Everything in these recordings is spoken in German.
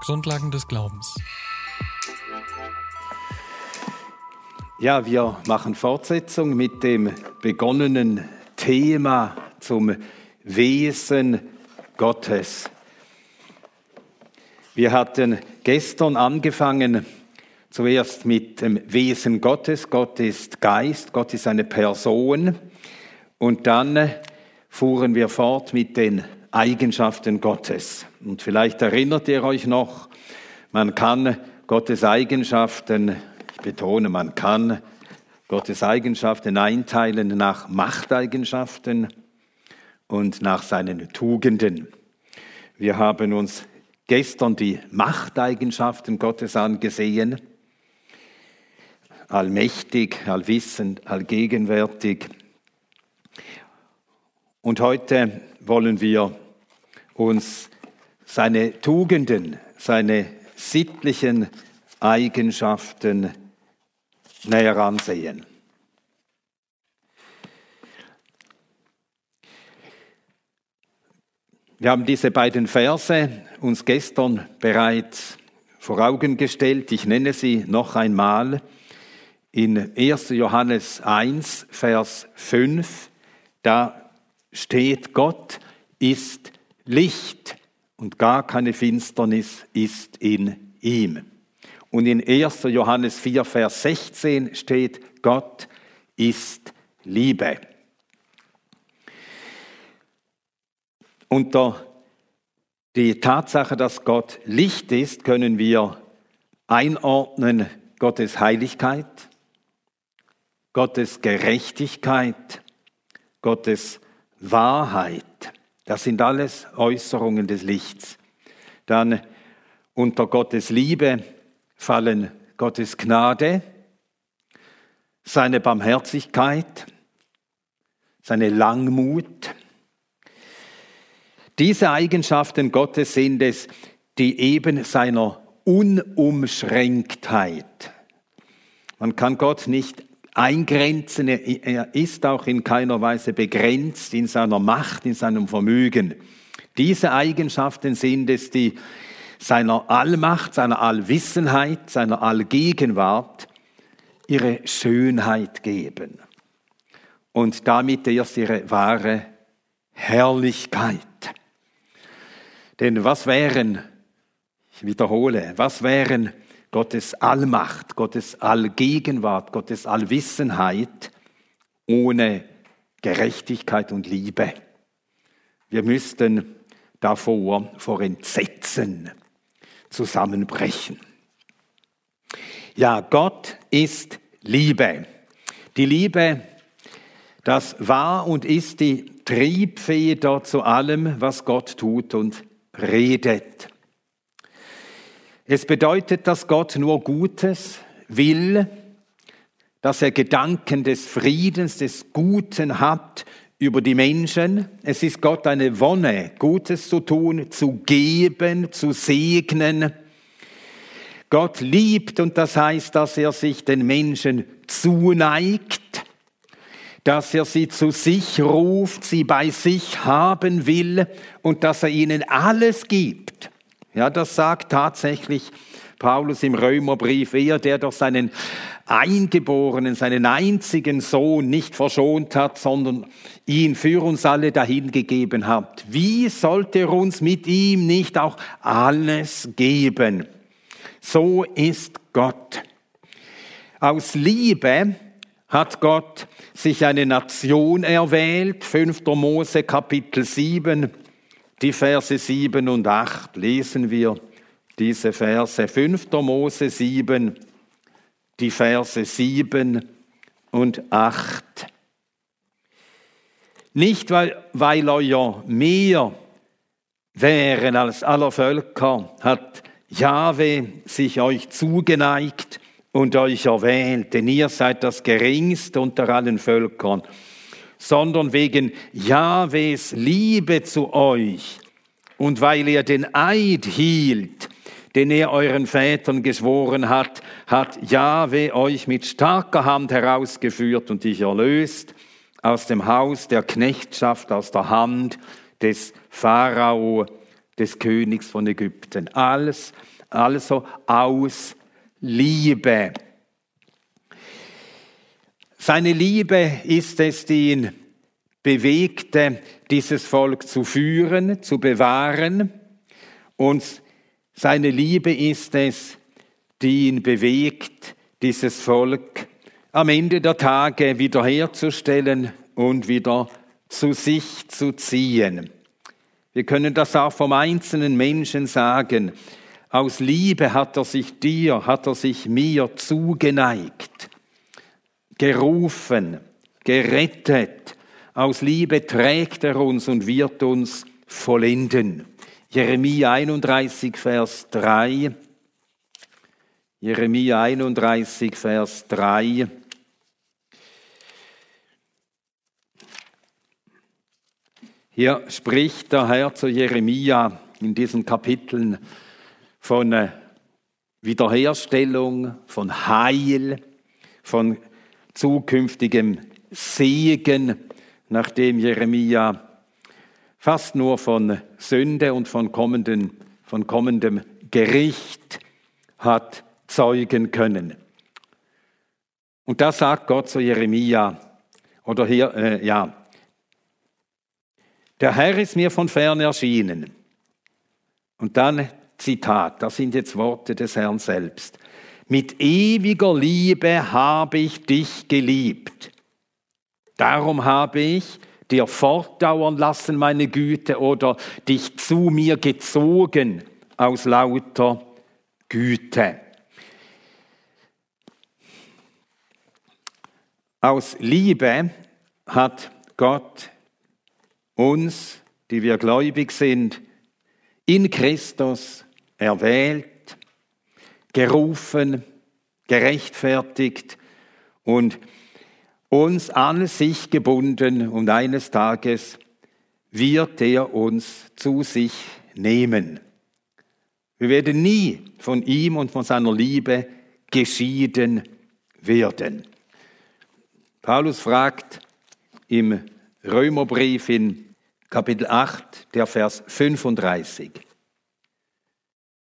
Grundlagen des Glaubens. Ja, wir machen Fortsetzung mit dem begonnenen Thema zum Wesen Gottes. Wir hatten gestern angefangen zuerst mit dem Wesen Gottes. Gott ist Geist, Gott ist eine Person. Und dann fuhren wir fort mit den Eigenschaften Gottes. Und vielleicht erinnert ihr euch noch, man kann Gottes Eigenschaften, ich betone, man kann Gottes Eigenschaften einteilen nach Machteigenschaften und nach seinen Tugenden. Wir haben uns gestern die Machteigenschaften Gottes angesehen. Allmächtig, allwissend, allgegenwärtig. Und heute wollen wir uns seine Tugenden, seine sittlichen Eigenschaften näher ansehen. Wir haben diese beiden Verse uns gestern bereits vor Augen gestellt. Ich nenne sie noch einmal. In 1. Johannes 1, Vers 5, da steht, Gott ist Licht und gar keine Finsternis ist in ihm. Und in 1. Johannes 4, Vers 16 steht, Gott ist Liebe. Unter die Tatsache, dass Gott Licht ist, können wir einordnen Gottes Heiligkeit, Gottes Gerechtigkeit, Gottes Wahrheit. Das sind alles Äußerungen des Lichts. Dann unter Gottes Liebe fallen Gottes Gnade, seine Barmherzigkeit, seine Langmut, diese Eigenschaften Gottes sind es, die eben seiner Unumschränktheit. Man kann Gott nicht eingrenzen, er ist auch in keiner Weise begrenzt in seiner Macht, in seinem Vermögen. Diese Eigenschaften sind es, die seiner Allmacht, seiner Allwissenheit, seiner Allgegenwart ihre Schönheit geben und damit erst ihre wahre Herrlichkeit. Denn was wären, ich wiederhole, was wären Gottes Allmacht, Gottes Allgegenwart, Gottes Allwissenheit ohne Gerechtigkeit und Liebe? Wir müssten davor vor Entsetzen zusammenbrechen. Ja, Gott ist Liebe. Die Liebe, das war und ist die Triebfeder zu allem, was Gott tut und redet. Es bedeutet, dass Gott nur Gutes will, dass er Gedanken des Friedens, des Guten hat über die Menschen. Es ist Gott eine Wonne, Gutes zu tun, zu geben, zu segnen. Gott liebt und das heißt, dass er sich den Menschen zuneigt dass er sie zu sich ruft, sie bei sich haben will und dass er ihnen alles gibt. Ja, das sagt tatsächlich Paulus im Römerbrief, er, der doch seinen Eingeborenen, seinen einzigen Sohn nicht verschont hat, sondern ihn für uns alle dahingegeben hat. Wie sollte er uns mit ihm nicht auch alles geben? So ist Gott. Aus Liebe hat Gott sich eine Nation erwählt. 5. Mose Kapitel 7, die Verse 7 und 8 lesen wir diese Verse. 5. Mose 7, die Verse 7 und 8. Nicht, weil, weil euer mehr wären als aller Völker, hat Jahwe sich euch zugeneigt und euch erwählt, denn ihr seid das geringste unter allen Völkern, sondern wegen Jahwes Liebe zu euch und weil ihr den Eid hielt, den er euren Vätern geschworen hat, hat Jahwe euch mit starker Hand herausgeführt und dich erlöst aus dem Haus der Knechtschaft, aus der Hand des Pharao, des Königs von Ägypten. Alles, also aus Liebe. Seine Liebe ist es, die ihn bewegte, dieses Volk zu führen, zu bewahren. Und seine Liebe ist es, die ihn bewegt, dieses Volk am Ende der Tage wiederherzustellen und wieder zu sich zu ziehen. Wir können das auch vom einzelnen Menschen sagen. Aus Liebe hat er sich dir, hat er sich mir zugeneigt, gerufen, gerettet. Aus Liebe trägt er uns und wird uns vollenden. Jeremia 31, Vers 3. Jeremia 31, Vers 3. Hier spricht der Herr zu Jeremia in diesen Kapiteln von äh, Wiederherstellung, von Heil, von zukünftigem Segen, nachdem Jeremia fast nur von Sünde und von, kommenden, von kommendem Gericht hat zeugen können. Und da sagt Gott zu Jeremia, oder hier, äh, ja, der Herr ist mir von fern erschienen. Und dann Zitat, das sind jetzt Worte des Herrn selbst. Mit ewiger Liebe habe ich dich geliebt. Darum habe ich dir fortdauern lassen meine Güte oder dich zu mir gezogen aus lauter Güte. Aus Liebe hat Gott uns, die wir gläubig sind, in Christus erwählt, gerufen, gerechtfertigt und uns an sich gebunden und eines Tages wird er uns zu sich nehmen. Wir werden nie von ihm und von seiner Liebe geschieden werden. Paulus fragt im Römerbrief in Kapitel 8, der Vers 35.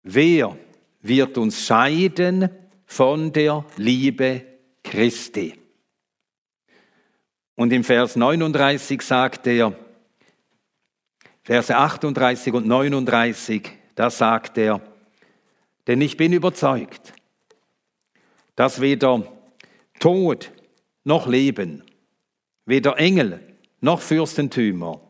Wer wird uns scheiden von der Liebe Christi? Und im Vers 39 sagt er, Verse 38 und 39, da sagt er, denn ich bin überzeugt, dass weder Tod noch Leben, weder Engel noch Fürstentümer,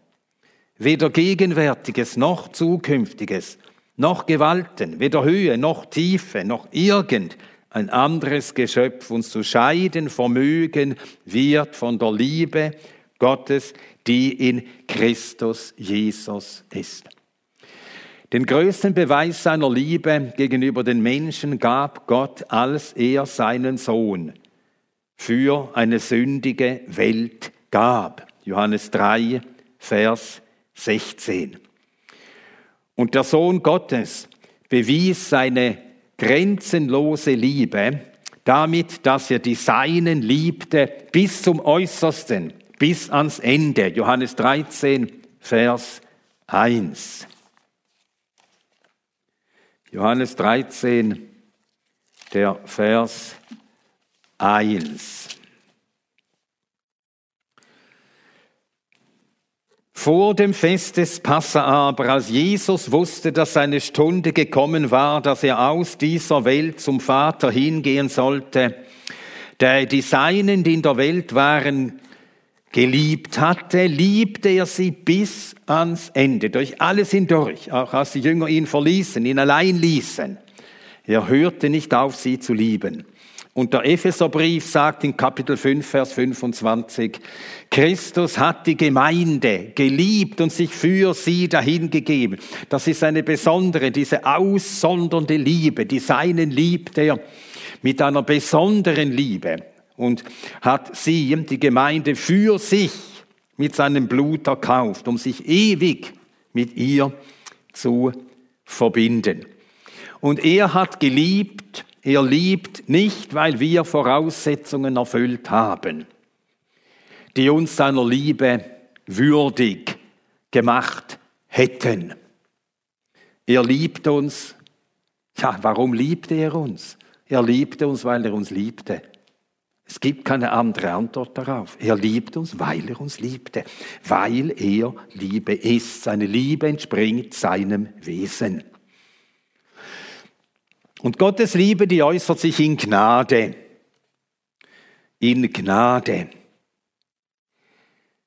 weder Gegenwärtiges noch Zukünftiges, noch Gewalten, weder Höhe noch Tiefe, noch irgend ein anderes Geschöpf uns zu scheiden vermögen wird von der Liebe Gottes, die in Christus Jesus ist. Den größten Beweis seiner Liebe gegenüber den Menschen gab Gott, als er seinen Sohn für eine sündige Welt gab. Johannes 3, Vers 16. Und der Sohn Gottes bewies seine grenzenlose Liebe damit, dass er die Seinen liebte bis zum Äußersten, bis ans Ende. Johannes 13, Vers 1. Johannes 13, der Vers 1. Vor dem Fest des Passa aber, als Jesus wusste, dass seine Stunde gekommen war, dass er aus dieser Welt zum Vater hingehen sollte, der die Seinen, die in der Welt waren, geliebt hatte, liebte er sie bis ans Ende, durch alles hindurch, auch als die Jünger ihn verließen, ihn allein ließen. Er hörte nicht auf, sie zu lieben. Und der Epheserbrief sagt in Kapitel 5, Vers 25, Christus hat die Gemeinde geliebt und sich für sie dahingegeben. Das ist eine besondere, diese aussondernde Liebe, die seinen liebt er mit einer besonderen Liebe und hat sie, die Gemeinde, für sich mit seinem Blut erkauft, um sich ewig mit ihr zu verbinden. Und er hat geliebt, er liebt nicht, weil wir Voraussetzungen erfüllt haben, die uns seiner Liebe würdig gemacht hätten. Er liebt uns. Ja, warum liebte er uns? Er liebte uns, weil er uns liebte. Es gibt keine andere Antwort darauf. Er liebt uns, weil er uns liebte, weil er Liebe ist. Seine Liebe entspringt seinem Wesen. Und Gottes Liebe, die äußert sich in Gnade. In Gnade.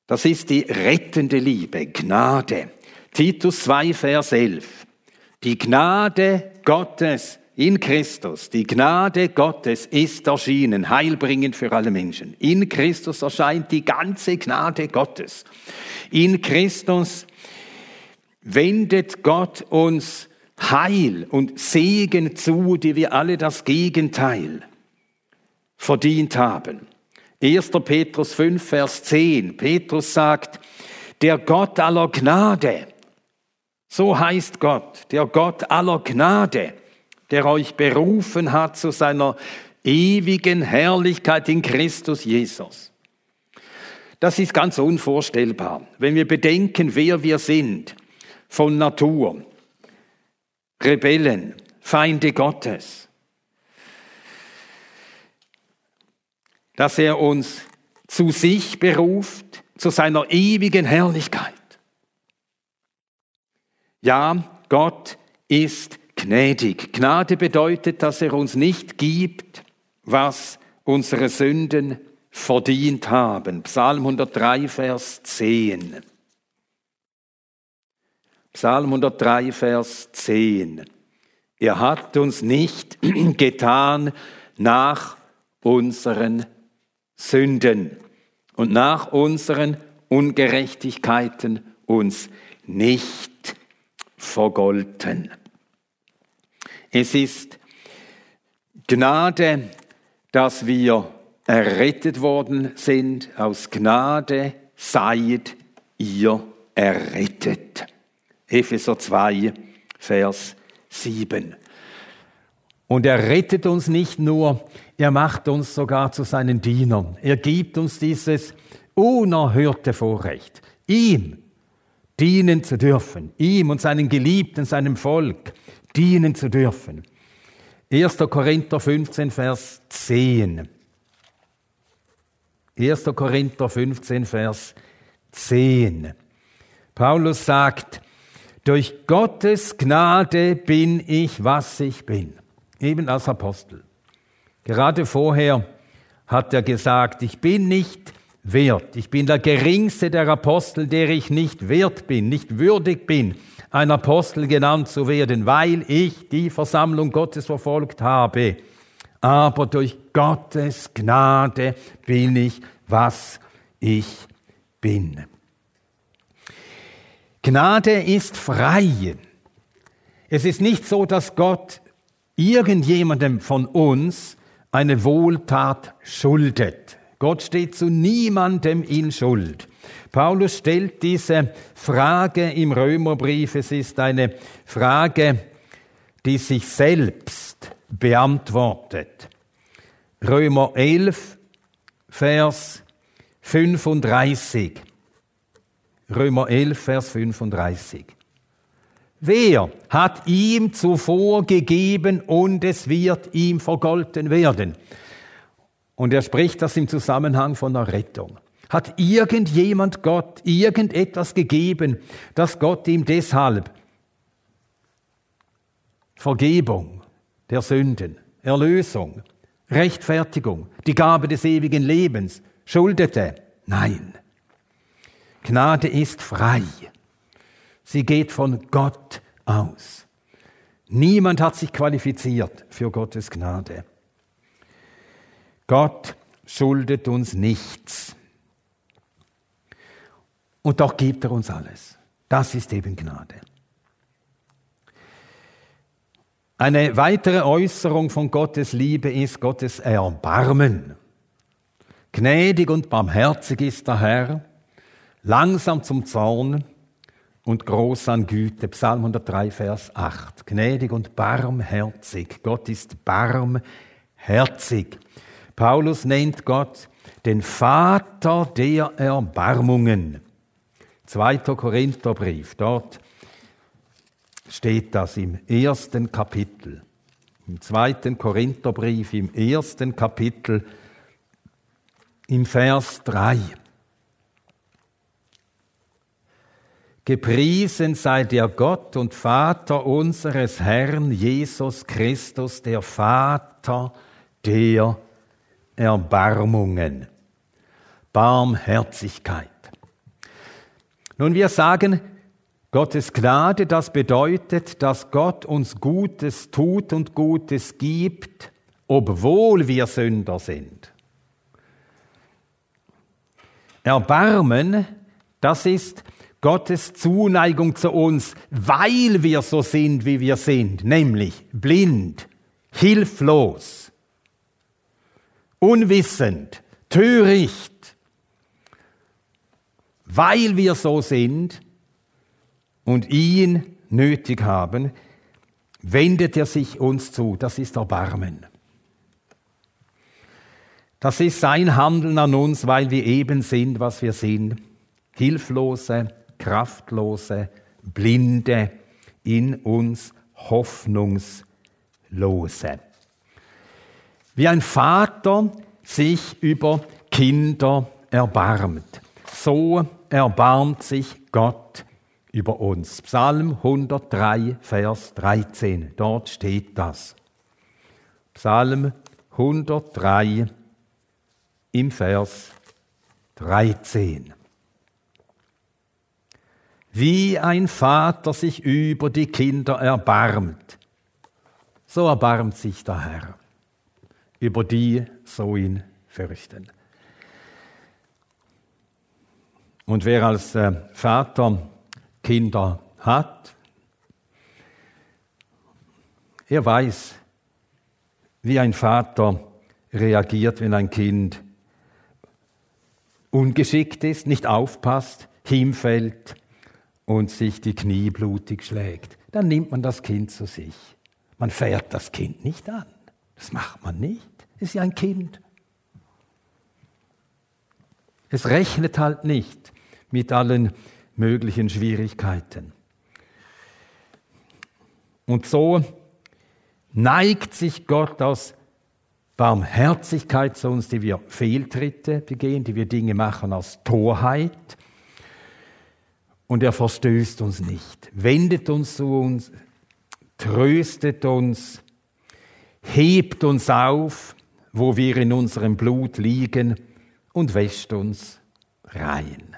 Das ist die rettende Liebe, Gnade. Titus 2, Vers 11. Die Gnade Gottes in Christus, die Gnade Gottes ist erschienen, heilbringend für alle Menschen. In Christus erscheint die ganze Gnade Gottes. In Christus wendet Gott uns Heil und Segen zu, die wir alle das Gegenteil verdient haben. 1. Petrus 5, Vers 10. Petrus sagt, der Gott aller Gnade, so heißt Gott, der Gott aller Gnade, der euch berufen hat zu seiner ewigen Herrlichkeit in Christus Jesus. Das ist ganz unvorstellbar, wenn wir bedenken, wer wir sind von Natur. Rebellen, Feinde Gottes. Dass er uns zu sich beruft, zu seiner ewigen Herrlichkeit. Ja, Gott ist gnädig. Gnade bedeutet, dass er uns nicht gibt, was unsere Sünden verdient haben. Psalm 103, Vers 10. Psalm 103, Vers 10. Er hat uns nicht getan nach unseren Sünden und nach unseren Ungerechtigkeiten uns nicht vergolten. Es ist Gnade, dass wir errettet worden sind. Aus Gnade seid ihr errettet. Epheser 2, Vers 7. Und er rettet uns nicht nur, er macht uns sogar zu seinen Dienern. Er gibt uns dieses unerhörte Vorrecht, ihm dienen zu dürfen, ihm und seinen Geliebten, seinem Volk dienen zu dürfen. 1. Korinther 15, Vers 10. 1. Korinther 15, Vers 10. Paulus sagt, durch Gottes Gnade bin ich, was ich bin. Eben als Apostel. Gerade vorher hat er gesagt, ich bin nicht wert. Ich bin der geringste der Apostel, der ich nicht wert bin, nicht würdig bin, ein Apostel genannt zu werden, weil ich die Versammlung Gottes verfolgt habe. Aber durch Gottes Gnade bin ich, was ich bin. Gnade ist frei. Es ist nicht so, dass Gott irgendjemandem von uns eine Wohltat schuldet. Gott steht zu niemandem in Schuld. Paulus stellt diese Frage im Römerbrief. Es ist eine Frage, die sich selbst beantwortet. Römer 11, Vers 35. Römer 11, Vers 35. Wer hat ihm zuvor gegeben und es wird ihm vergolten werden? Und er spricht das im Zusammenhang von der Rettung. Hat irgendjemand Gott irgendetwas gegeben, dass Gott ihm deshalb Vergebung der Sünden, Erlösung, Rechtfertigung, die Gabe des ewigen Lebens schuldete? Nein. Gnade ist frei. Sie geht von Gott aus. Niemand hat sich qualifiziert für Gottes Gnade. Gott schuldet uns nichts. Und doch gibt er uns alles. Das ist eben Gnade. Eine weitere Äußerung von Gottes Liebe ist Gottes Erbarmen. Gnädig und barmherzig ist der Herr langsam zum Zorn und groß an Güte. Psalm 103, Vers 8. Gnädig und barmherzig. Gott ist barmherzig. Paulus nennt Gott den Vater der Erbarmungen. 2. Korintherbrief, dort steht das im ersten Kapitel. Im zweiten Korintherbrief, im ersten Kapitel, im Vers 3. Gepriesen sei der Gott und Vater unseres Herrn Jesus Christus, der Vater der Erbarmungen, Barmherzigkeit. Nun, wir sagen, Gottes Gnade, das bedeutet, dass Gott uns Gutes tut und Gutes gibt, obwohl wir Sünder sind. Erbarmen, das ist Gottes Zuneigung zu uns, weil wir so sind, wie wir sind, nämlich blind, hilflos, unwissend, töricht, weil wir so sind und ihn nötig haben, wendet er sich uns zu. Das ist Erbarmen. Das ist sein Handeln an uns, weil wir eben sind, was wir sind. Hilflose, kraftlose, blinde, in uns hoffnungslose. Wie ein Vater sich über Kinder erbarmt, so erbarmt sich Gott über uns. Psalm 103, Vers 13, dort steht das. Psalm 103 im Vers 13. Wie ein Vater sich über die Kinder erbarmt, so erbarmt sich der Herr über die so ihn fürchten. Und wer als äh, Vater Kinder hat, er weiß, wie ein Vater reagiert, wenn ein Kind ungeschickt ist, nicht aufpasst, hinfällt und sich die Knie blutig schlägt. Dann nimmt man das Kind zu sich. Man fährt das Kind nicht an. Das macht man nicht. Es ist ja ein Kind. Es rechnet halt nicht mit allen möglichen Schwierigkeiten. Und so neigt sich Gott aus Barmherzigkeit zu uns, die wir Fehltritte begehen, die wir Dinge machen aus Torheit. Und er verstößt uns nicht, wendet uns zu uns, tröstet uns, hebt uns auf, wo wir in unserem Blut liegen und wäscht uns rein.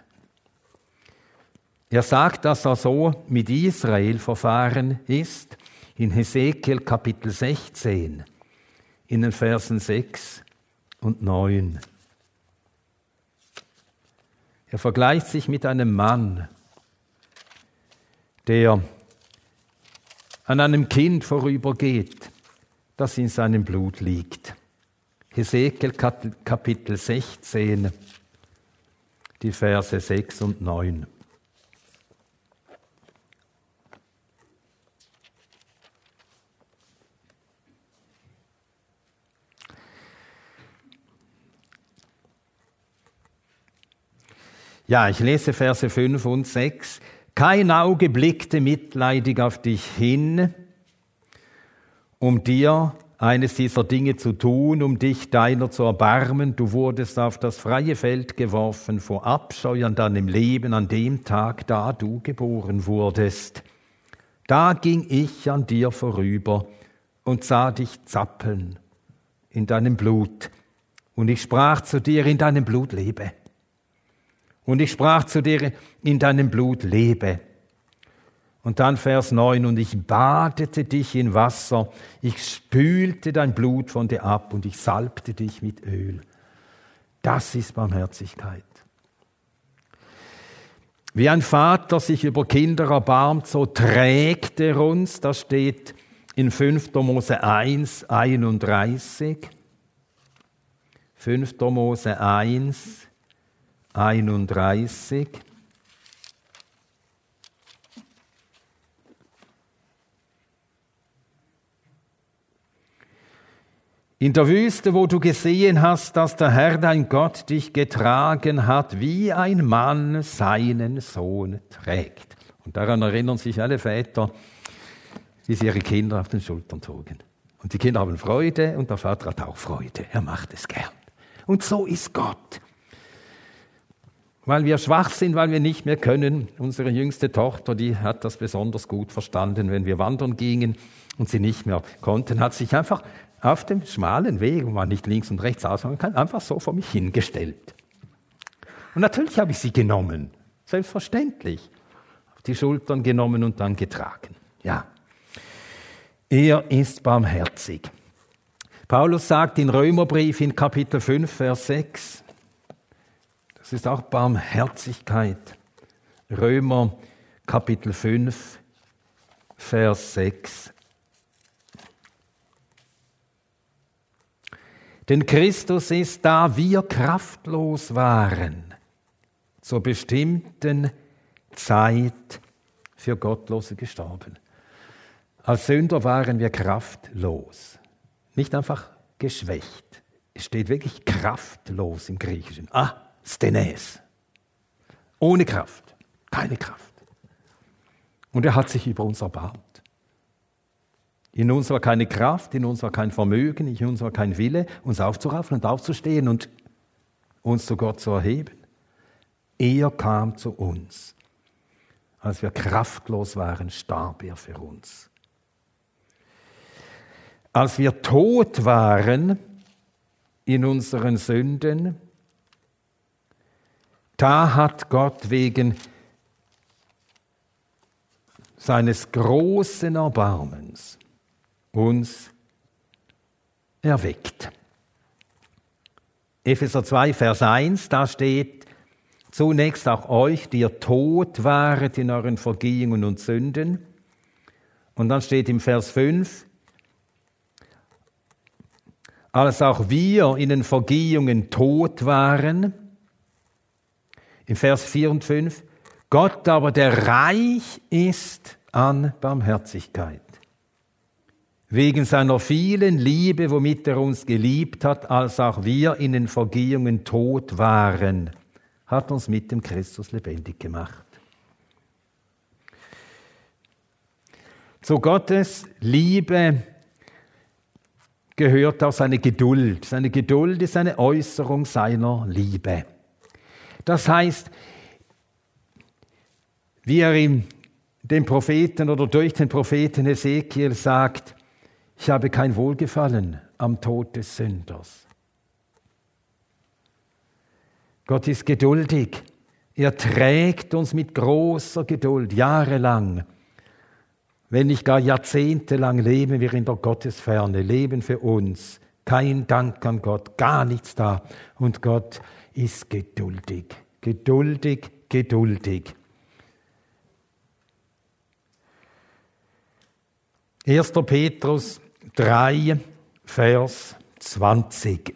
Er sagt, dass er so mit Israel verfahren ist in Hesekiel Kapitel 16, in den Versen 6 und 9. Er vergleicht sich mit einem Mann, der an einem Kind vorübergeht, das in seinem Blut liegt. Hesekiel Kapitel 16, die Verse 6 und 9. Ja, ich lese Verse 5 und 6. Kein Auge blickte mitleidig auf dich hin, um dir eines dieser Dinge zu tun, um dich deiner zu erbarmen. Du wurdest auf das freie Feld geworfen vor Abscheu an deinem Leben an dem Tag, da du geboren wurdest. Da ging ich an dir vorüber und sah dich zappeln in deinem Blut. Und ich sprach zu dir, in deinem Blut lebe. Und ich sprach zu dir, in deinem Blut lebe. Und dann Vers 9, und ich badete dich in Wasser, ich spülte dein Blut von dir ab und ich salbte dich mit Öl. Das ist Barmherzigkeit. Wie ein Vater sich über Kinder erbarmt, so trägt er uns, das steht in 5. Mose 1, 31. 5. Mose 1, 31. In der Wüste, wo du gesehen hast, dass der Herr dein Gott dich getragen hat, wie ein Mann seinen Sohn trägt. Und daran erinnern sich alle Väter, wie sie ihre Kinder auf den Schultern trugen. Und die Kinder haben Freude und der Vater hat auch Freude. Er macht es gern. Und so ist Gott. Weil wir schwach sind, weil wir nicht mehr können. Unsere jüngste Tochter, die hat das besonders gut verstanden. Wenn wir wandern gingen und sie nicht mehr konnten, hat sich einfach auf dem schmalen Weg, wo man nicht links und rechts ausfahren kann, einfach so vor mich hingestellt. Und natürlich habe ich sie genommen. Selbstverständlich. Auf die Schultern genommen und dann getragen. Ja. Er ist barmherzig. Paulus sagt in Römerbrief in Kapitel 5, Vers 6, das ist auch Barmherzigkeit. Römer Kapitel 5, Vers 6. Denn Christus ist, da wir kraftlos waren, zur bestimmten Zeit für Gottlose gestorben. Als Sünder waren wir kraftlos, nicht einfach geschwächt. Es steht wirklich kraftlos im Griechischen. Ah, Stenes. Ohne Kraft, keine Kraft. Und er hat sich über uns erbarmt. In uns war keine Kraft, in uns war kein Vermögen, in uns war kein Wille, uns aufzuraffen und aufzustehen und uns zu Gott zu erheben. Er kam zu uns. Als wir kraftlos waren, starb er für uns. Als wir tot waren in unseren Sünden, da hat Gott wegen seines großen Erbarmens uns erweckt. Epheser 2, Vers 1, da steht, zunächst auch euch, die ihr tot waret in euren Vergehungen und Sünden. Und dann steht im Vers 5, als auch wir in den Vergehungen tot waren, im Vers 4 und 5, Gott aber, der reich ist an Barmherzigkeit, wegen seiner vielen Liebe, womit er uns geliebt hat, als auch wir in den Vergehungen tot waren, hat uns mit dem Christus lebendig gemacht. Zu Gottes Liebe gehört auch seine Geduld. Seine Geduld ist eine Äußerung seiner Liebe. Das heißt, wie er ihm dem Propheten oder durch den Propheten Ezekiel sagt, ich habe kein Wohlgefallen am Tod des Sünders. Gott ist geduldig. Er trägt uns mit großer Geduld jahrelang. Wenn nicht gar jahrzehntelang leben wir in der Gottesferne, leben für uns. Kein Dank an Gott, gar nichts da. Und Gott ist geduldig, geduldig, geduldig. 1. Petrus 3, Vers 20.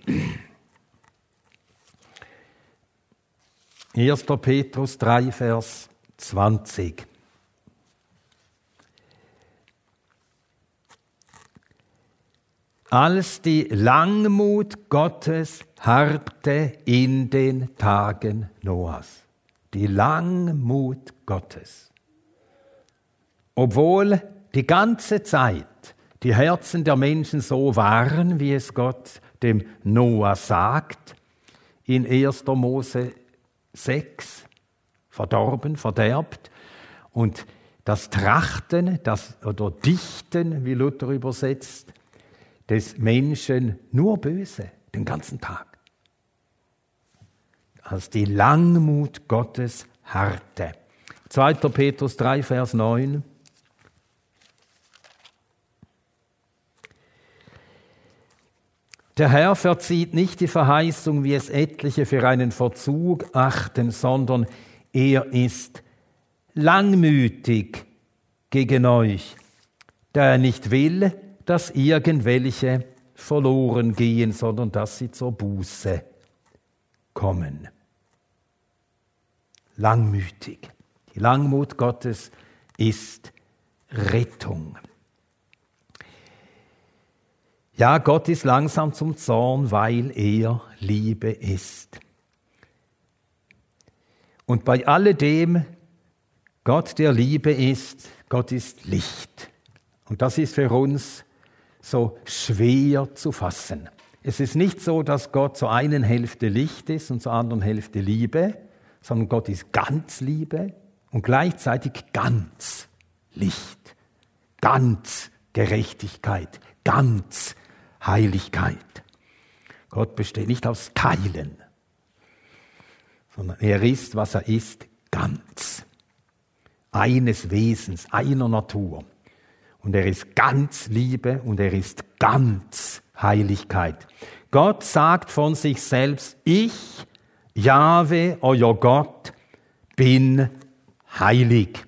1. Petrus 3, Vers 20. als die Langmut Gottes harrte in den Tagen Noahs. Die Langmut Gottes. Obwohl die ganze Zeit die Herzen der Menschen so waren, wie es Gott dem Noah sagt, in 1. Mose 6, verdorben, verderbt, und das Trachten, das, oder Dichten, wie Luther übersetzt, des Menschen nur böse den ganzen Tag. Als die Langmut Gottes harrte. 2. Petrus 3, Vers 9. Der Herr verzieht nicht die Verheißung, wie es etliche für einen Verzug achten, sondern er ist langmütig gegen euch, da er nicht will, dass irgendwelche verloren gehen, sondern dass sie zur Buße kommen. Langmütig. Die Langmut Gottes ist Rettung. Ja, Gott ist langsam zum Zorn, weil er Liebe ist. Und bei alledem, Gott der Liebe ist, Gott ist Licht. Und das ist für uns so schwer zu fassen. Es ist nicht so, dass Gott zur einen Hälfte Licht ist und zur anderen Hälfte Liebe, sondern Gott ist ganz Liebe und gleichzeitig ganz Licht, ganz Gerechtigkeit, ganz Heiligkeit. Gott besteht nicht aus Teilen, sondern er ist, was er ist, ganz. Eines Wesens, einer Natur. Und er ist ganz Liebe und er ist ganz Heiligkeit. Gott sagt von sich selbst, ich, Jahwe, euer Gott, bin heilig.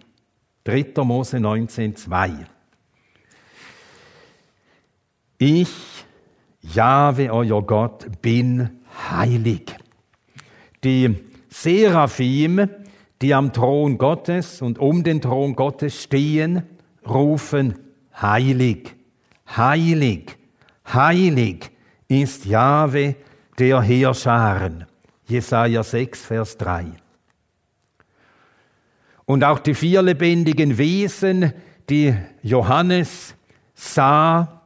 3. Mose 19, 2. Ich, Jahwe, euer Gott, bin heilig. Die Seraphim, die am Thron Gottes und um den Thron Gottes stehen, rufen heilig, heilig, heilig ist Jahwe der Heerscharen. Jesaja 6, Vers 3. Und auch die vier lebendigen Wesen, die Johannes sah,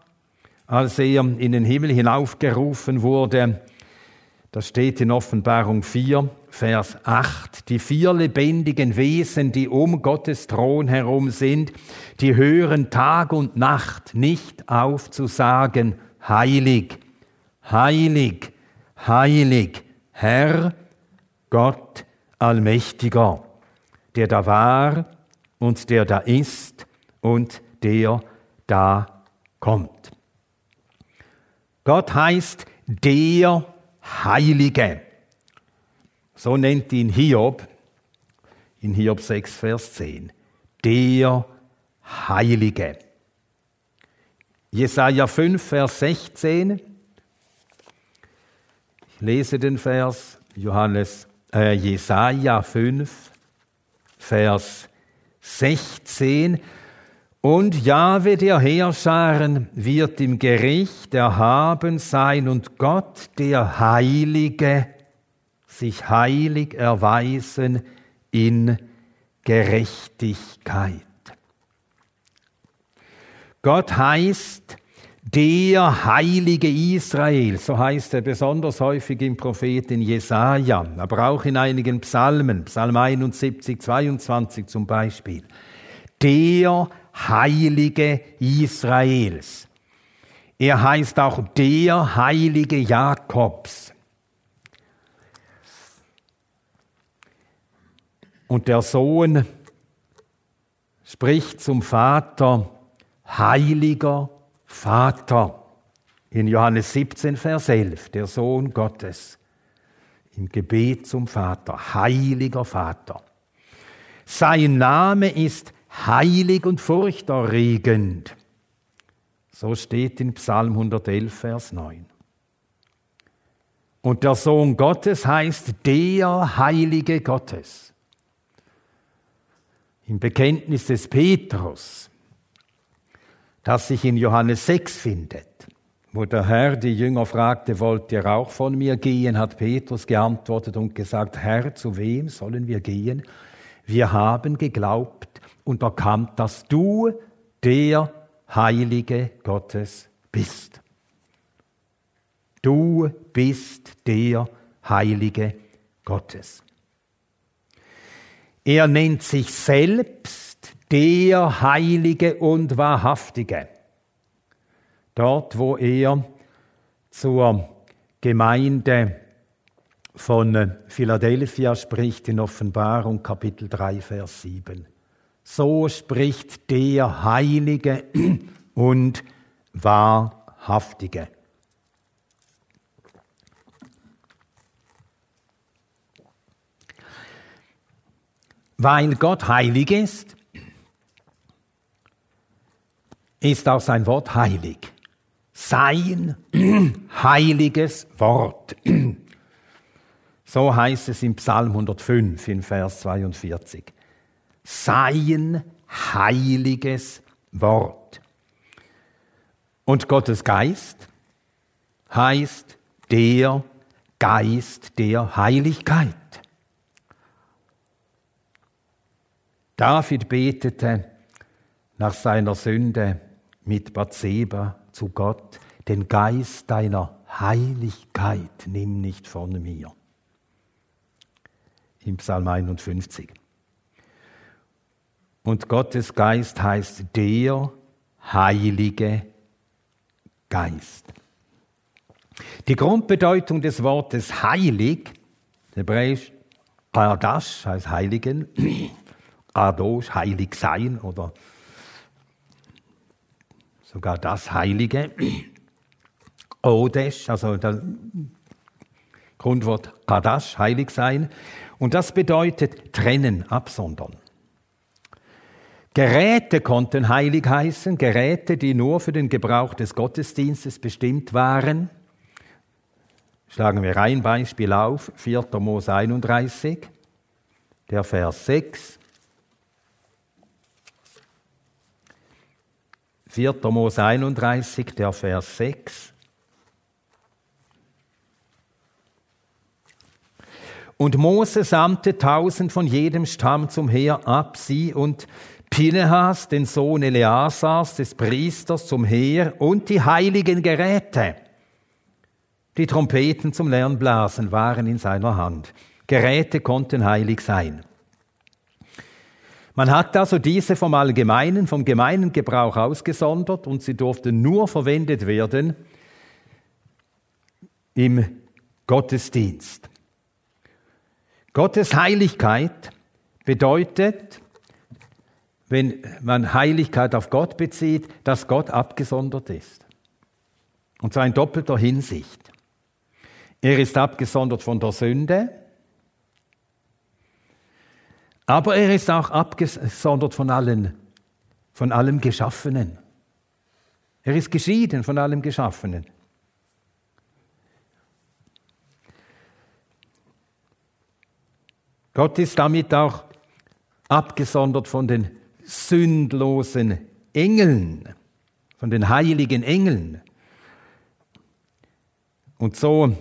als er in den Himmel hinaufgerufen wurde, das steht in Offenbarung 4, Vers 8. Die vier lebendigen Wesen, die um Gottes Thron herum sind, die hören Tag und Nacht nicht auf zu sagen, heilig, heilig, heilig, Herr, Gott, Allmächtiger der da war und der da ist und der da kommt. Gott heißt der Heilige. So nennt ihn Hiob in Hiob 6, Vers 10. Der Heilige. Jesaja 5, Vers 16. Lese den Vers Johannes, äh, Jesaja 5, Vers 16. Und Jahwe der Heerscharen wird im Gericht erhaben sein und Gott der Heilige sich heilig erweisen in Gerechtigkeit. Gott heißt der Heilige Israel, so heißt er besonders häufig im Propheten Jesaja, aber auch in einigen Psalmen, Psalm 71, 22 zum Beispiel. Der Heilige Israels. Er heißt auch der Heilige Jakobs. Und der Sohn spricht zum Vater, Heiliger Vater. In Johannes 17, Vers 11, der Sohn Gottes im Gebet zum Vater, heiliger Vater. Sein Name ist heilig und furchterregend. So steht in Psalm 111, Vers 9. Und der Sohn Gottes heißt der Heilige Gottes. Im Bekenntnis des Petrus das sich in Johannes 6 findet, wo der Herr die Jünger fragte, wollt ihr auch von mir gehen, hat Petrus geantwortet und gesagt, Herr, zu wem sollen wir gehen? Wir haben geglaubt und erkannt, dass du der Heilige Gottes bist. Du bist der Heilige Gottes. Er nennt sich selbst der Heilige und Wahrhaftige. Dort, wo er zur Gemeinde von Philadelphia spricht in Offenbarung Kapitel 3, Vers 7. So spricht der Heilige und Wahrhaftige. Weil Gott heilig ist, ist auch sein Wort heilig. Sein heiliges Wort. So heißt es im Psalm 105 in Vers 42. Sein heiliges Wort. Und Gottes Geist heißt der Geist der Heiligkeit. David betete nach seiner Sünde, mit Bathseba zu Gott, den Geist deiner Heiligkeit nimm nicht von mir. Im Psalm 51. Und Gottes Geist heißt der Heilige Geist. Die Grundbedeutung des Wortes heilig, hebräisch Kadash heißt heiligen, Adosh heilig sein oder sogar das Heilige. Odesh, also das Grundwort Kadash, heilig sein. Und das bedeutet trennen, absondern. Geräte konnten heilig heißen, Geräte, die nur für den Gebrauch des Gottesdienstes bestimmt waren. Schlagen wir ein Beispiel auf, 4. Mose 31, der Vers 6. 4. Mose 31, der Vers 6. Und Mose sandte tausend von jedem Stamm zum Heer ab, sie und Pinehas, den Sohn Eleasars, des Priesters, zum Heer und die heiligen Geräte. Die Trompeten zum Lernblasen waren in seiner Hand. Geräte konnten heilig sein. Man hat also diese vom allgemeinen, vom gemeinen Gebrauch ausgesondert und sie durften nur verwendet werden im Gottesdienst. Gottes Heiligkeit bedeutet, wenn man Heiligkeit auf Gott bezieht, dass Gott abgesondert ist. Und zwar in doppelter Hinsicht. Er ist abgesondert von der Sünde, aber er ist auch abgesondert von, allen, von allem Geschaffenen. Er ist geschieden von allem Geschaffenen. Gott ist damit auch abgesondert von den sündlosen Engeln, von den heiligen Engeln. Und so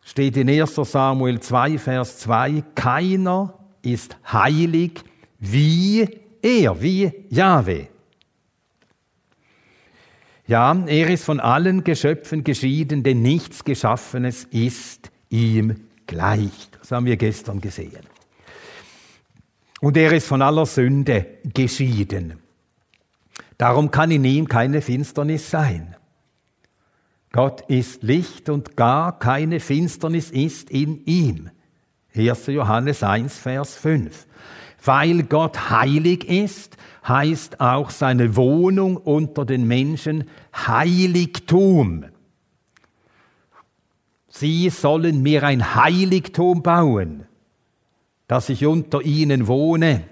steht in 1 Samuel 2, Vers 2, keiner ist heilig wie er, wie Jahwe. Ja, er ist von allen Geschöpfen geschieden, denn nichts Geschaffenes ist ihm gleich. Das haben wir gestern gesehen. Und er ist von aller Sünde geschieden. Darum kann in ihm keine Finsternis sein. Gott ist Licht und gar keine Finsternis ist in ihm. 1. Johannes 1, Vers 5. Weil Gott heilig ist, heißt auch seine Wohnung unter den Menschen Heiligtum. Sie sollen mir ein Heiligtum bauen, dass ich unter ihnen wohne.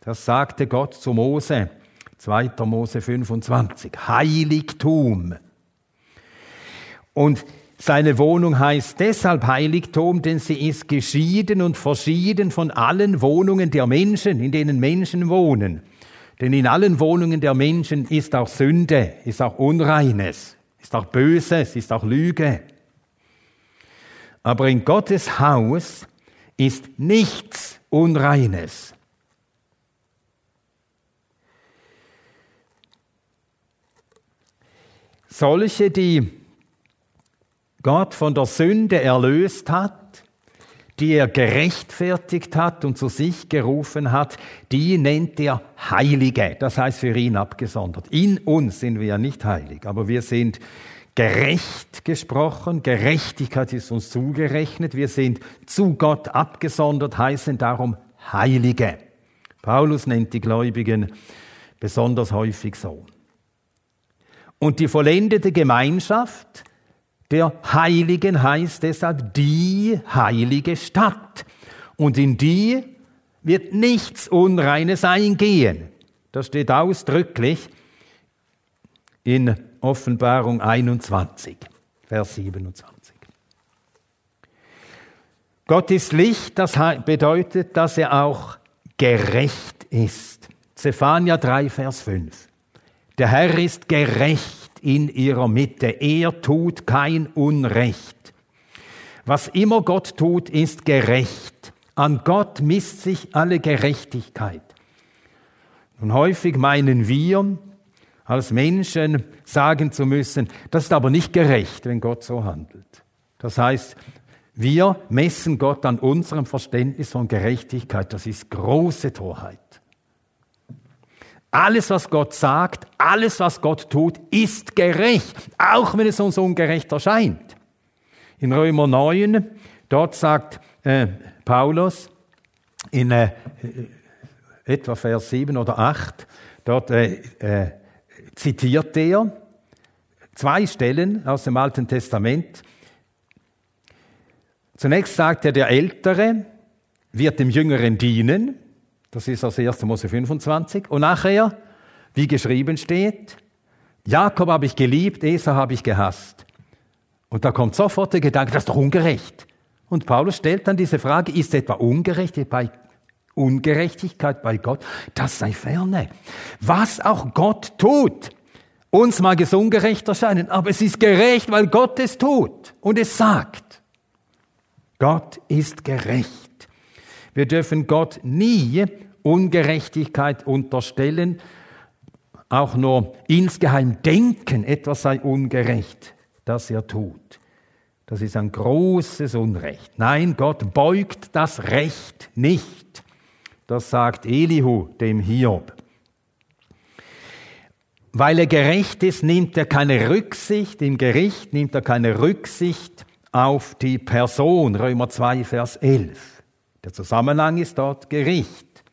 Das sagte Gott zu Mose, 2. Mose 25. Heiligtum. Und seine Wohnung heißt deshalb Heiligtum, denn sie ist geschieden und verschieden von allen Wohnungen der Menschen, in denen Menschen wohnen. Denn in allen Wohnungen der Menschen ist auch Sünde, ist auch Unreines, ist auch Böses, ist auch Lüge. Aber in Gottes Haus ist nichts Unreines. Solche, die Gott von der Sünde erlöst hat, die er gerechtfertigt hat und zu sich gerufen hat, die nennt er Heilige. Das heißt für ihn abgesondert. In uns sind wir ja nicht heilig, aber wir sind gerecht gesprochen. Gerechtigkeit ist uns zugerechnet. Wir sind zu Gott abgesondert, heißen darum Heilige. Paulus nennt die Gläubigen besonders häufig so. Und die vollendete Gemeinschaft der Heiligen heißt deshalb die heilige Stadt. Und in die wird nichts Unreines eingehen. Das steht ausdrücklich in Offenbarung 21, Vers 27. Gott ist Licht, das bedeutet, dass er auch gerecht ist. Zephania 3, Vers 5. Der Herr ist gerecht in ihrer Mitte. Er tut kein Unrecht. Was immer Gott tut, ist gerecht. An Gott misst sich alle Gerechtigkeit. Und häufig meinen wir, als Menschen sagen zu müssen, das ist aber nicht gerecht, wenn Gott so handelt. Das heißt, wir messen Gott an unserem Verständnis von Gerechtigkeit. Das ist große Torheit. Alles, was Gott sagt, alles, was Gott tut, ist gerecht, auch wenn es uns ungerecht erscheint. In Römer 9, dort sagt äh, Paulus in äh, etwa Vers 7 oder 8, dort äh, äh, zitiert er zwei Stellen aus dem Alten Testament. Zunächst sagt er, der Ältere wird dem Jüngeren dienen. Das ist aus 1. Mose 25. Und nachher, wie geschrieben steht, Jakob habe ich geliebt, Esau habe ich gehasst. Und da kommt sofort der Gedanke, das ist doch ungerecht. Und Paulus stellt dann diese Frage, ist etwa Ungerechtigkeit bei, Ungerechtigkeit bei Gott? Das sei ferne. Was auch Gott tut, uns mag es ungerecht erscheinen, aber es ist gerecht, weil Gott es tut und es sagt. Gott ist gerecht. Wir dürfen Gott nie Ungerechtigkeit unterstellen, auch nur insgeheim denken, etwas sei ungerecht, das er tut. Das ist ein großes Unrecht. Nein, Gott beugt das Recht nicht. Das sagt Elihu dem Hiob. Weil er gerecht ist, nimmt er keine Rücksicht, im Gericht nimmt er keine Rücksicht auf die Person. Römer 2, Vers 11. Der Zusammenhang ist dort Gericht.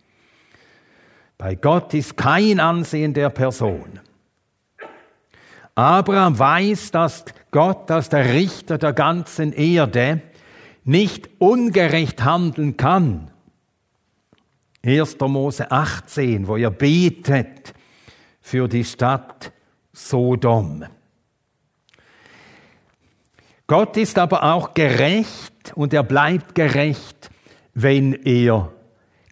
Bei Gott ist kein Ansehen der Person. Abraham weiß, dass Gott als der Richter der ganzen Erde nicht ungerecht handeln kann. 1. Mose 18, wo er betet für die Stadt Sodom. Gott ist aber auch gerecht und er bleibt gerecht, wenn er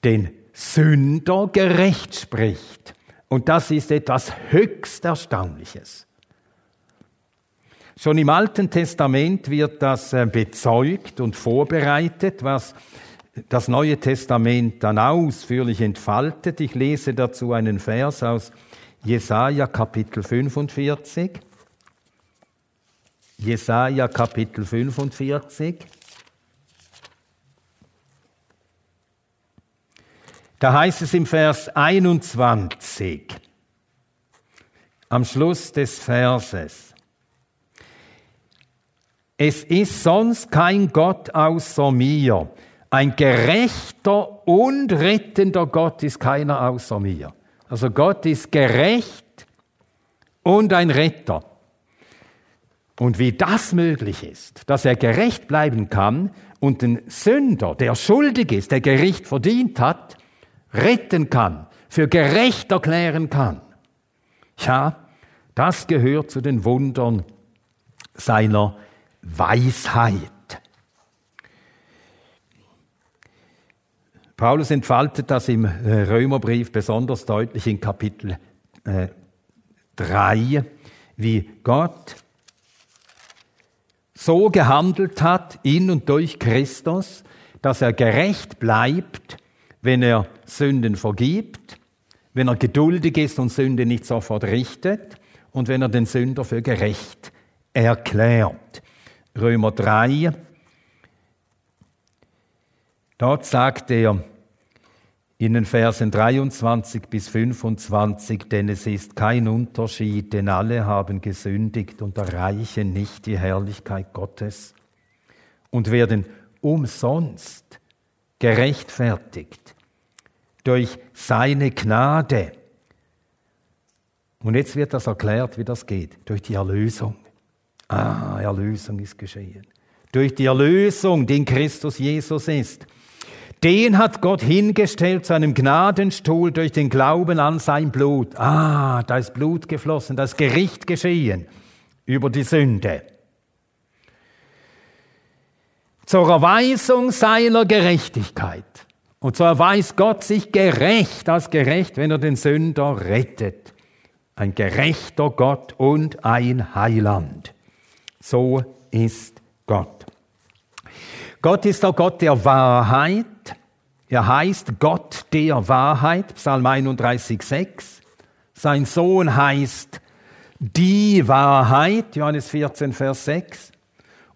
den Sünder gerecht spricht. Und das ist etwas höchst Erstaunliches. Schon im Alten Testament wird das äh, bezeugt und vorbereitet, was das Neue Testament dann ausführlich entfaltet. Ich lese dazu einen Vers aus Jesaja Kapitel 45. Jesaja Kapitel 45. Da heißt es im Vers 21, am Schluss des Verses, es ist sonst kein Gott außer mir. Ein gerechter und rettender Gott ist keiner außer mir. Also Gott ist gerecht und ein Retter. Und wie das möglich ist, dass er gerecht bleiben kann und den Sünder, der schuldig ist, der Gericht verdient hat, retten kann, für gerecht erklären kann. Ja, das gehört zu den Wundern seiner Weisheit. Paulus entfaltet das im äh, Römerbrief besonders deutlich in Kapitel äh, 3, wie Gott so gehandelt hat in und durch Christus, dass er gerecht bleibt wenn er Sünden vergibt, wenn er geduldig ist und Sünde nicht sofort richtet und wenn er den Sünder für gerecht erklärt. Römer 3, dort sagt er in den Versen 23 bis 25, denn es ist kein Unterschied, denn alle haben gesündigt und erreichen nicht die Herrlichkeit Gottes und werden umsonst gerechtfertigt durch seine Gnade. Und jetzt wird das erklärt, wie das geht. Durch die Erlösung. Ah, Erlösung ist geschehen. Durch die Erlösung, die in Christus Jesus ist. Den hat Gott hingestellt zu einem Gnadenstuhl durch den Glauben an sein Blut. Ah, da ist Blut geflossen, da ist Gericht geschehen über die Sünde zur Erweisung seiner Gerechtigkeit. Und so erweist Gott sich gerecht als gerecht, wenn er den Sünder rettet. Ein gerechter Gott und ein Heiland. So ist Gott. Gott ist der Gott der Wahrheit. Er heißt Gott der Wahrheit, Psalm 31,6. sein Sohn heißt die Wahrheit, Johannes 14, Vers 6.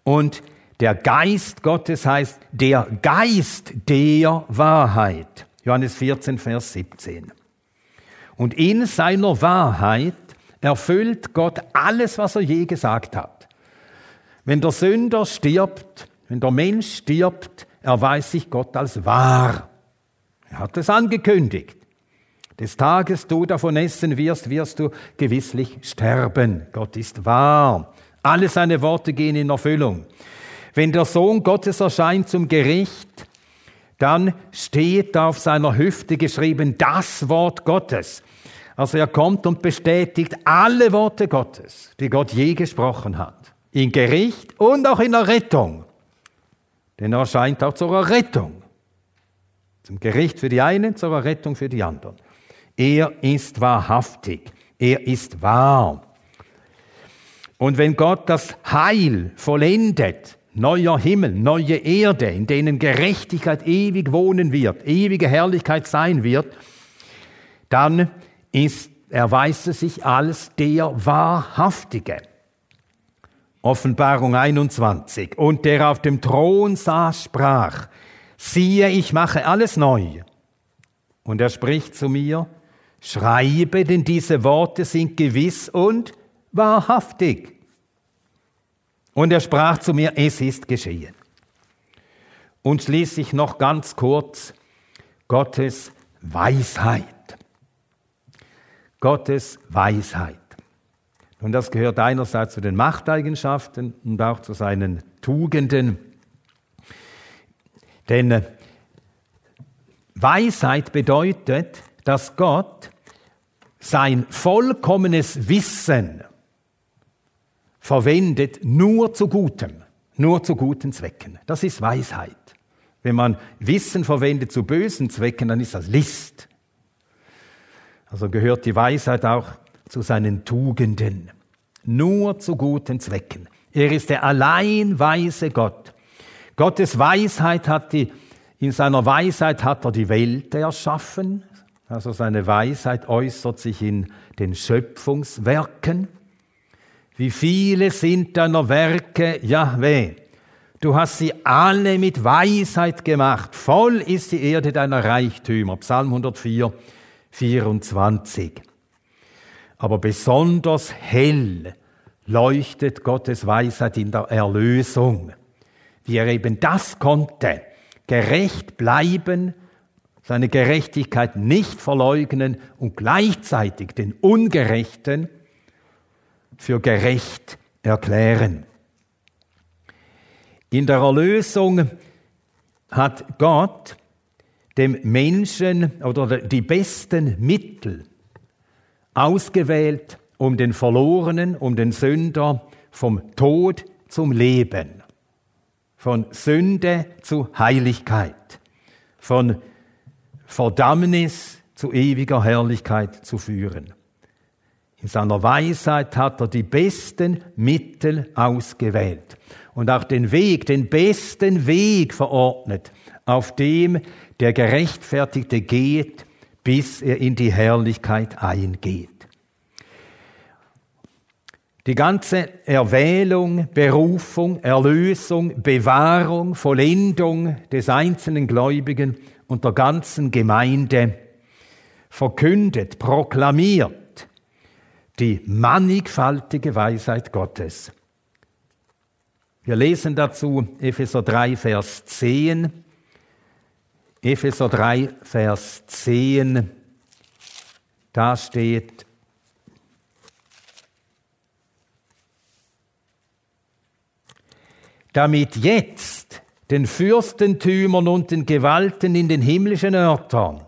Und der Geist Gottes heißt der Geist der Wahrheit, Johannes 14, Vers 17. Und in seiner Wahrheit erfüllt Gott alles, was er je gesagt hat. Wenn der Sünder stirbt, wenn der Mensch stirbt, erweist sich Gott als wahr. Er hat es angekündigt. Des Tages du davon essen wirst, wirst du gewisslich sterben. Gott ist wahr. Alle seine Worte gehen in Erfüllung. Wenn der Sohn Gottes erscheint zum Gericht, dann steht auf seiner Hüfte geschrieben das Wort Gottes. Also er kommt und bestätigt alle Worte Gottes, die Gott je gesprochen hat. In Gericht und auch in Errettung. Denn er erscheint auch zur Errettung. Zum Gericht für die einen, zur Errettung für die anderen. Er ist wahrhaftig. Er ist wahr. Und wenn Gott das Heil vollendet, neuer Himmel, neue Erde, in denen Gerechtigkeit ewig wohnen wird, ewige Herrlichkeit sein wird, dann ist, erweist es sich als der Wahrhaftige. Offenbarung 21. Und der auf dem Thron saß, sprach, siehe, ich mache alles neu. Und er spricht zu mir, Schreibe, denn diese Worte sind gewiss und wahrhaftig. Und er sprach zu mir, es ist geschehen. Und schließlich noch ganz kurz Gottes Weisheit. Gottes Weisheit. Und das gehört einerseits zu den Machteigenschaften und auch zu seinen Tugenden. Denn Weisheit bedeutet, dass Gott sein vollkommenes Wissen verwendet nur zu Gutem, nur zu guten Zwecken. Das ist Weisheit. Wenn man Wissen verwendet zu bösen Zwecken, dann ist das List. Also gehört die Weisheit auch zu seinen Tugenden. Nur zu guten Zwecken. Er ist der allein weise Gott. Gottes Weisheit hat die, in seiner Weisheit hat er die Welt erschaffen, also seine Weisheit äußert sich in den Schöpfungswerken. Wie viele sind deiner Werke, Jahweh? Du hast sie alle mit Weisheit gemacht. Voll ist die Erde deiner Reichtümer. Psalm 104, 24. Aber besonders hell leuchtet Gottes Weisheit in der Erlösung. Wie er eben das konnte, gerecht bleiben seine Gerechtigkeit nicht verleugnen und gleichzeitig den Ungerechten für gerecht erklären. In der Erlösung hat Gott dem Menschen oder die besten Mittel ausgewählt, um den Verlorenen, um den Sünder vom Tod zum Leben, von Sünde zu Heiligkeit, von Verdammnis zu ewiger Herrlichkeit zu führen. In seiner Weisheit hat er die besten Mittel ausgewählt und auch den Weg, den besten Weg verordnet, auf dem der Gerechtfertigte geht, bis er in die Herrlichkeit eingeht. Die ganze Erwählung, Berufung, Erlösung, Bewahrung, Vollendung des einzelnen Gläubigen und der ganzen Gemeinde verkündet, proklamiert die mannigfaltige Weisheit Gottes. Wir lesen dazu Epheser 3, Vers 10. Epheser 3, Vers 10. Da steht, damit jetzt den Fürstentümern und den Gewalten in den himmlischen Örtern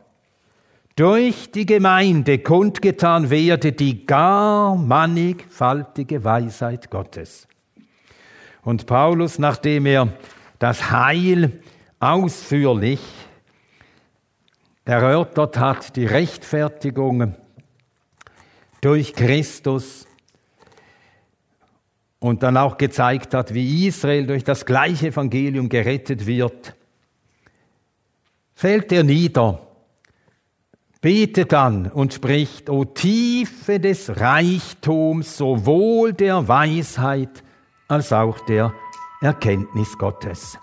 durch die Gemeinde kundgetan werde die gar mannigfaltige Weisheit Gottes. Und Paulus, nachdem er das Heil ausführlich erörtert hat, die Rechtfertigung durch Christus, und dann auch gezeigt hat, wie Israel durch das gleiche Evangelium gerettet wird, fällt er nieder betet dann und spricht, O Tiefe des Reichtums, sowohl der Weisheit als auch der Erkenntnis Gottes.